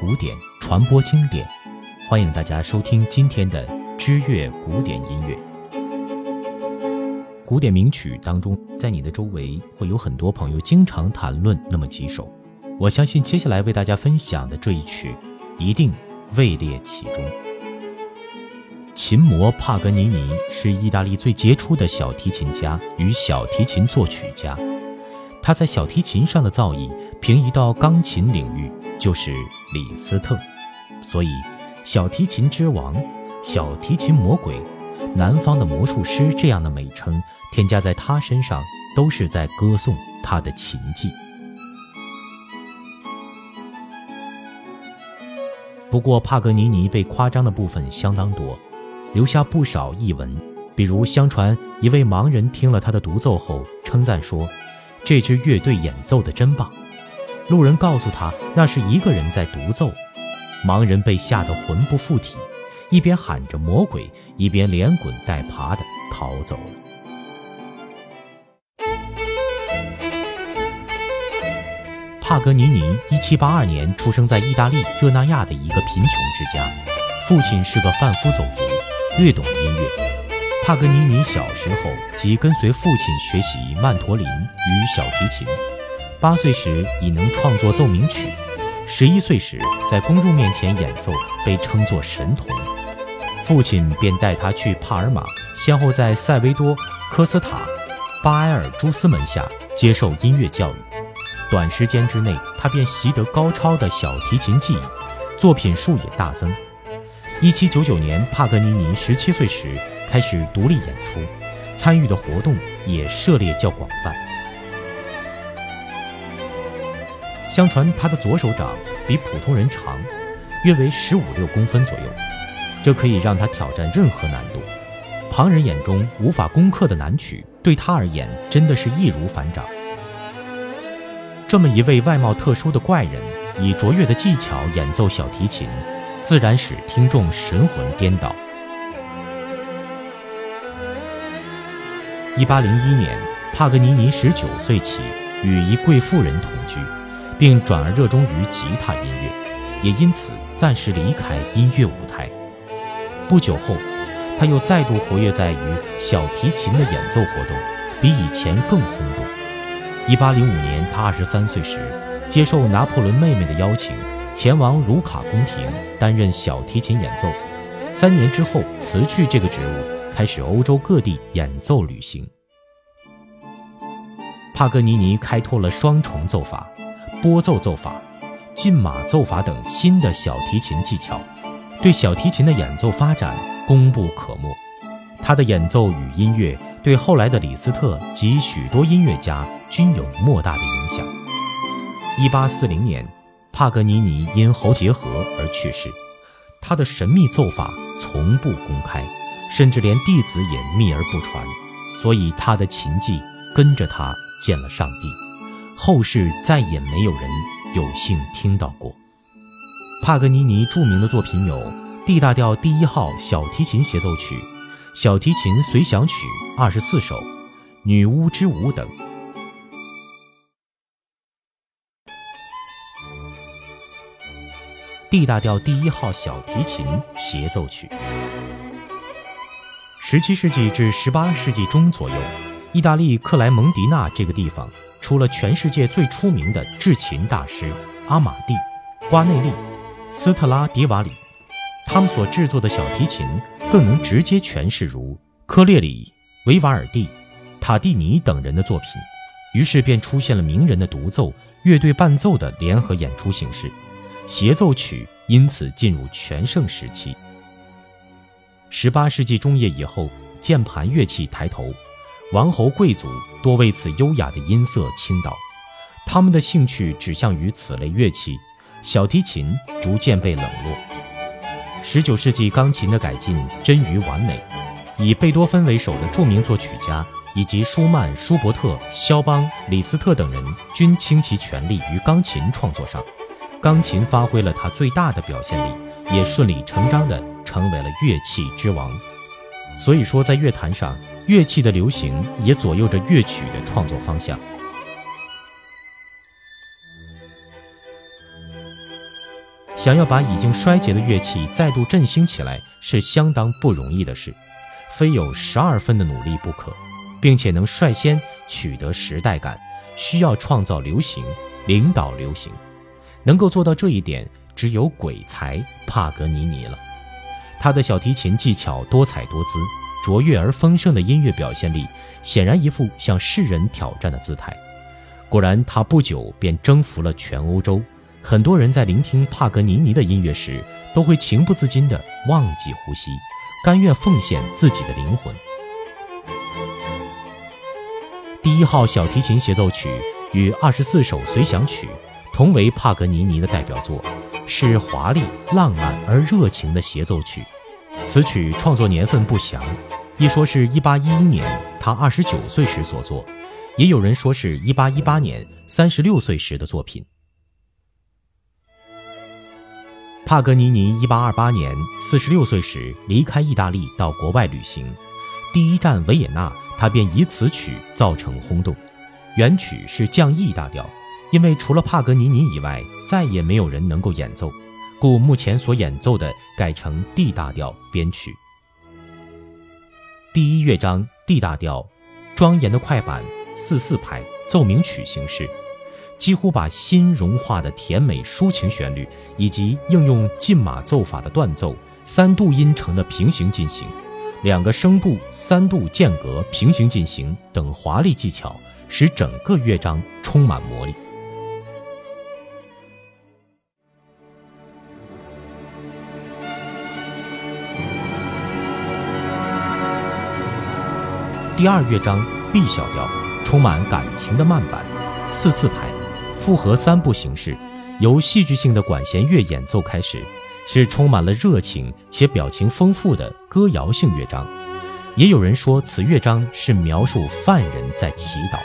古典，传播经典。欢迎大家收听今天的知乐古典音乐。古典名曲当中，在你的周围会有很多朋友经常谈论那么几首。我相信接下来为大家分享的这一曲，一定位列其中。琴魔帕格尼尼是意大利最杰出的小提琴家与小提琴作曲家。他在小提琴上的造诣，平移到钢琴领域就是李斯特，所以“小提琴之王”“小提琴魔鬼”“南方的魔术师”这样的美称添加在他身上，都是在歌颂他的琴技。不过，帕格尼尼被夸张的部分相当多，留下不少译文，比如相传一位盲人听了他的独奏后称赞说。这支乐队演奏的真棒，路人告诉他那是一个人在独奏，盲人被吓得魂不附体，一边喊着魔鬼，一边连滚带爬的逃走了。帕格尼尼1782年出生在意大利热那亚的一个贫穷之家，父亲是个贩夫走卒，略懂音乐。帕格尼尼小时候即跟随父亲学习曼陀林与小提琴，八岁时已能创作奏鸣曲，十一岁时在公众面前演奏，被称作神童。父亲便带他去帕尔马，先后在塞维多、科斯塔、巴埃尔朱斯门下接受音乐教育。短时间之内，他便习得高超的小提琴技艺，作品数也大增。一七九九年，帕格尼尼十七岁时。开始独立演出，参与的活动也涉猎较广泛。相传他的左手掌比普通人长，约为十五六公分左右，这可以让他挑战任何难度。旁人眼中无法攻克的难曲，对他而言真的是易如反掌。这么一位外貌特殊的怪人，以卓越的技巧演奏小提琴，自然使听众神魂颠倒。一八零一年，帕格尼尼十九岁起与一贵妇人同居，并转而热衷于吉他音乐，也因此暂时离开音乐舞台。不久后，他又再度活跃在于小提琴的演奏活动，比以前更轰动。一八零五年，他二十三岁时，接受拿破仑妹妹的邀请，前往卢卡宫廷担任小提琴演奏。三年之后，辞去这个职务。开始欧洲各地演奏旅行。帕格尼尼开拓了双重奏法、拨奏奏法、进马奏法等新的小提琴技巧，对小提琴的演奏发展功不可没。他的演奏与音乐对后来的李斯特及许多音乐家均有莫大的影响。一八四零年，帕格尼尼因喉结核而去世，他的神秘奏法从不公开。甚至连弟子也秘而不传，所以他的琴技跟着他见了上帝，后世再也没有人有幸听到过。帕格尼尼著名的作品有《D 大调第一号小提琴协奏曲》《小提琴随想曲二十四首》《女巫之舞》等。D 大调第一号小提琴协奏曲。十七世纪至十八世纪中左右，意大利克莱蒙迪纳这个地方出了全世界最出名的制琴大师阿马蒂、瓜内利、斯特拉迪瓦里。他们所制作的小提琴更能直接诠释如科列里、维瓦尔第、塔蒂尼等人的作品，于是便出现了名人的独奏、乐队伴奏的联合演出形式，协奏曲因此进入全盛时期。十八世纪中叶以后，键盘乐器抬头，王侯贵族多为此优雅的音色倾倒，他们的兴趣指向于此类乐器，小提琴逐渐被冷落。十九世纪钢琴的改进臻于完美，以贝多芬为首的著名作曲家以及舒曼、舒伯特、肖邦、李斯特等人均倾其全力于钢琴创作上，钢琴发挥了它最大的表现力，也顺理成章的。成为了乐器之王，所以说在乐坛上，乐器的流行也左右着乐曲的创作方向。想要把已经衰竭的乐器再度振兴起来，是相当不容易的事，非有十二分的努力不可，并且能率先取得时代感，需要创造流行，领导流行，能够做到这一点，只有鬼才帕格尼尼了。他的小提琴技巧多彩多姿，卓越而丰盛的音乐表现力，显然一副向世人挑战的姿态。果然，他不久便征服了全欧洲。很多人在聆听帕格尼尼的音乐时，都会情不自禁地忘记呼吸，甘愿奉献自己的灵魂。第一号小提琴协奏曲与二十四首随想曲同为帕格尼尼的代表作，是华丽、浪漫而热情的协奏曲。此曲创作年份不详，一说是一八一一年他二十九岁时所作，也有人说是一八一八年三十六岁时的作品。帕格尼尼1828年46岁时离开意大利到国外旅行，第一站维也纳，他便以此曲造成轰动。原曲是降 E 大调，因为除了帕格尼尼以外，再也没有人能够演奏，故目前所演奏的改成 D 大调编曲。第一乐章 D 大调，庄严的快板四四拍奏鸣曲形式。几乎把心融化的甜美抒情旋律，以及应用进马奏法的断奏、三度音程的平行进行、两个声部三度间隔平行进行等华丽技巧，使整个乐章充满魔力。第二乐章 B 小调，充满感情的慢板，四四拍。复合三部形式，由戏剧性的管弦乐演奏开始，是充满了热情且表情丰富的歌谣性乐章。也有人说，此乐章是描述犯人在祈祷。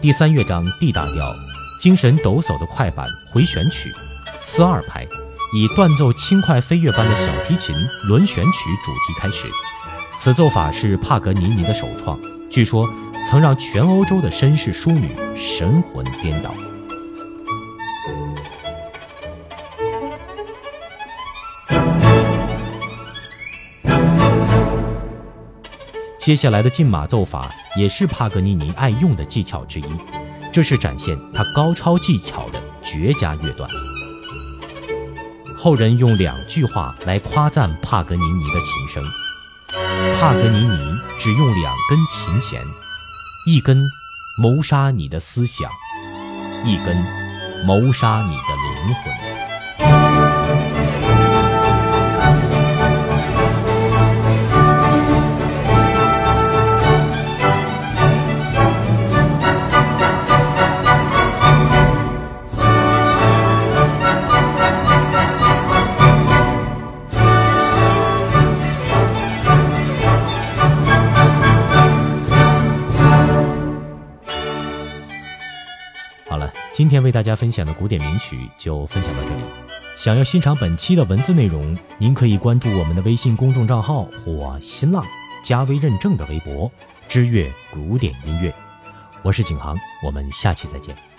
第三乐章 D 大调。精神抖擞的快板回旋曲，四二拍，以断奏轻快飞跃般的小提琴轮旋曲主题开始。此奏法是帕格尼尼的首创，据说曾让全欧洲的绅士淑女神魂颠倒。接下来的进马奏法也是帕格尼尼爱用的技巧之一。这是展现他高超技巧的绝佳乐段。后人用两句话来夸赞帕格尼尼的琴声：帕格尼尼只用两根琴弦，一根谋杀你的思想，一根谋杀你的灵魂。今天为大家分享的古典名曲就分享到这里。想要欣赏本期的文字内容，您可以关注我们的微信公众账号或新浪加微认证的微博“知乐古典音乐”。我是景航，我们下期再见。